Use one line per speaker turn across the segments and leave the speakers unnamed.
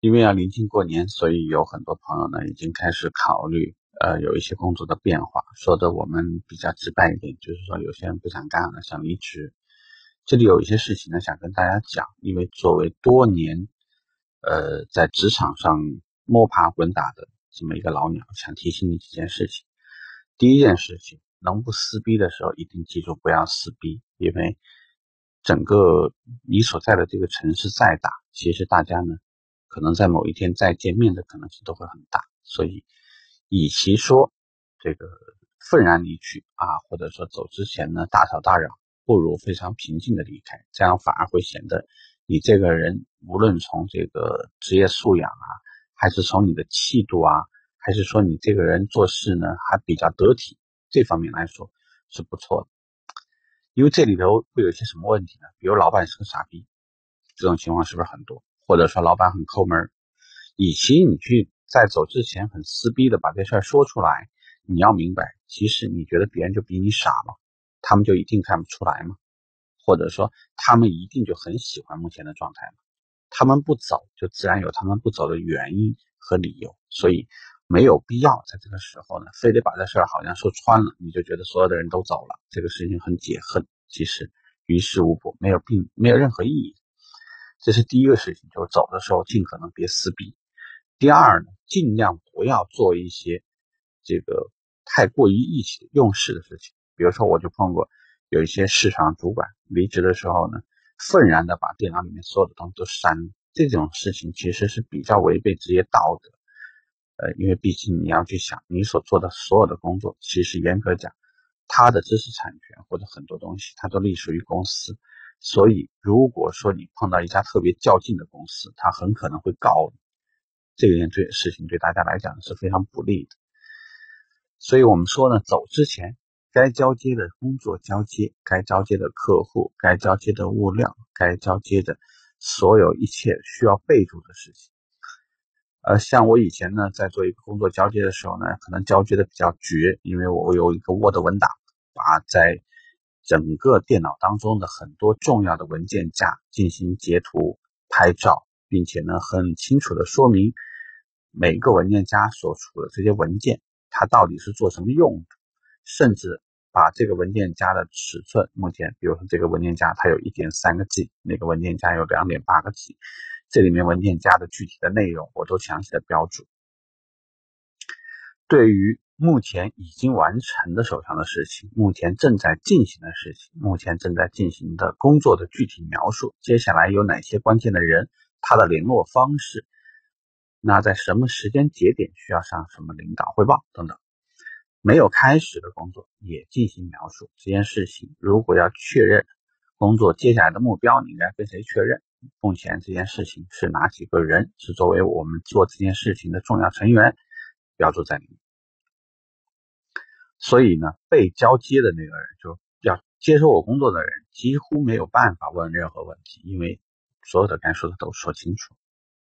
因为要临近过年，所以有很多朋友呢已经开始考虑，呃，有一些工作的变化。说的我们比较直白一点，就是说有些人不想干了，想离职。这里有一些事情呢，想跟大家讲。因为作为多年，呃，在职场上摸爬滚打的这么一个老鸟，想提醒你几件事情。第一件事情，能不撕逼的时候，一定记住不要撕逼，因为整个你所在的这个城市再大，其实大家呢。可能在某一天再见面的可能性都会很大，所以，与其说这个愤然离去啊，或者说走之前呢大吵大嚷，不如非常平静的离开，这样反而会显得你这个人无论从这个职业素养啊，还是从你的气度啊，还是说你这个人做事呢还比较得体，这方面来说是不错的。因为这里头会有一些什么问题呢？比如老板是个傻逼，这种情况是不是很多？或者说老板很抠门，与其你去在走之前很撕逼的把这事说出来，你要明白，其实你觉得别人就比你傻吗？他们就一定看不出来吗？或者说他们一定就很喜欢目前的状态吗？他们不走，就自然有他们不走的原因和理由，所以没有必要在这个时候呢，非得把这事好像说穿了，你就觉得所有的人都走了，这个事情很解恨，其实于事无补，没有并没有任何意义。这是第一个事情，就是走的时候尽可能别撕逼。第二呢，尽量不要做一些这个太过于意气用事的事情。比如说，我就碰过有一些市场主管离职的时候呢，愤然的把电脑里面所有的东西都删了。这种事情其实是比较违背职业道德。呃，因为毕竟你要去想，你所做的所有的工作，其实严格讲，他的知识产权或者很多东西，它都隶属于公司。所以，如果说你碰到一家特别较劲的公司，他很可能会告你。这件对事情对大家来讲是非常不利的。所以我们说呢，走之前该交接的工作交接，该交接的客户，该交接的物料，该交接的所有一切需要备注的事情。呃，像我以前呢，在做一个工作交接的时候呢，可能交接的比较绝，因为我有一个 Word 文档，把在。整个电脑当中的很多重要的文件夹进行截图、拍照，并且呢很清楚的说明每个文件夹所处的这些文件它到底是做什么用的，甚至把这个文件夹的尺寸，目前比如说这个文件夹它有一点三个 G，那个文件夹有两点八个 G，这里面文件夹的具体的内容我都详细的标注。对于目前已经完成的手上的事情，目前正在进行的事情，目前正在进行的工作的具体描述，接下来有哪些关键的人，他的联络方式，那在什么时间节点需要向什么领导汇报等等。没有开始的工作也进行描述。这件事情如果要确认工作接下来的目标，你应该跟谁确认？目前这件事情是哪几个人是作为我们做这件事情的重要成员，标注在里面。所以呢，被交接的那个人就要接受我工作的人，几乎没有办法问任何问题，因为所有的该说的都说清楚，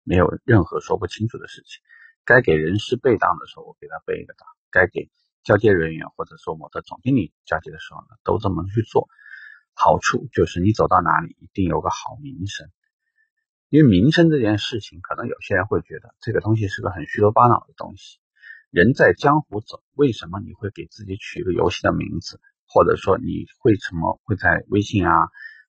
没有任何说不清楚的事情。该给人事备档的时候，我给他备一个档；该给交接人员或者说某的总经理交接的时候呢，都这么去做。好处就是你走到哪里一定有个好名声，因为名声这件事情，可能有些人会觉得这个东西是个很虚头巴脑的东西。人在江湖走，为什么你会给自己取一个游戏的名字，或者说你会什么会在微信啊，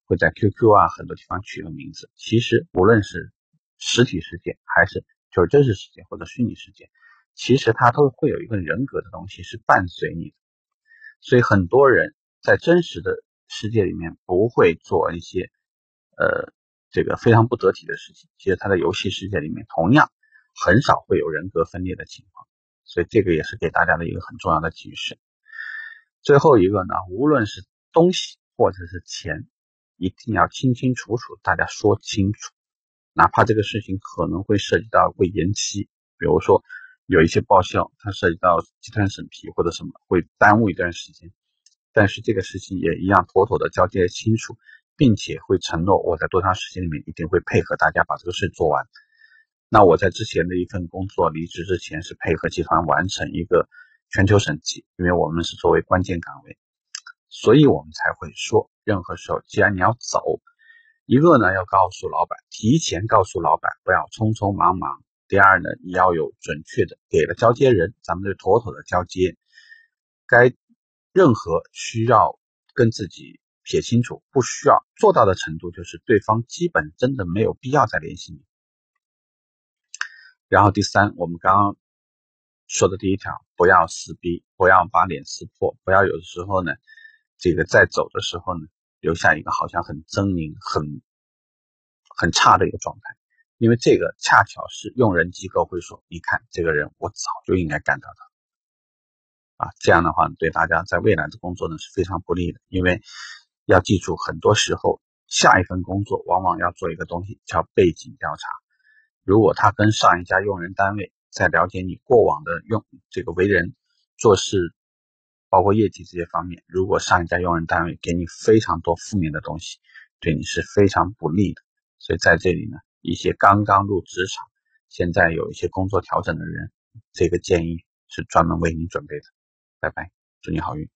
会在 QQ 啊很多地方取个名字？其实无论是实体世界还是就是真实世界或者虚拟世界，其实它都会有一个人格的东西是伴随你的。所以很多人在真实的世界里面不会做一些呃这个非常不得体的事情，其实他在游戏世界里面同样很少会有人格分裂的情况。所以这个也是给大家的一个很重要的提示。最后一个呢，无论是东西或者是钱，一定要清清楚楚，大家说清楚。哪怕这个事情可能会涉及到会延期，比如说有一些报销，它涉及到集团审批或者什么，会耽误一段时间。但是这个事情也一样妥妥的交接清楚，并且会承诺我在多长时间里面一定会配合大家把这个事做完。那我在之前的一份工作离职之前，是配合集团完成一个全球审计，因为我们是作为关键岗位，所以我们才会说，任何时候既然你要走，一个呢要告诉老板，提前告诉老板，不要匆匆忙忙。第二呢，你要有准确的给了交接人，咱们就妥妥的交接。该任何需要跟自己撇清楚，不需要做到的程度，就是对方基本真的没有必要再联系你。然后第三，我们刚刚说的第一条，不要撕逼，不要把脸撕破，不要有的时候呢，这个在走的时候呢，留下一个好像很狰狞、很很差的一个状态。因为这个恰巧是用人机构会说，你看这个人，我早就应该干掉他，啊，这样的话对大家在未来的工作呢是非常不利的。因为要记住，很多时候下一份工作往往要做一个东西叫背景调查。如果他跟上一家用人单位在了解你过往的用这个为人做事，包括业绩这些方面，如果上一家用人单位给你非常多负面的东西，对你是非常不利的。所以在这里呢。一些刚刚入职场，现在有一些工作调整的人，这个建议是专门为你准备的。拜拜，祝你好运。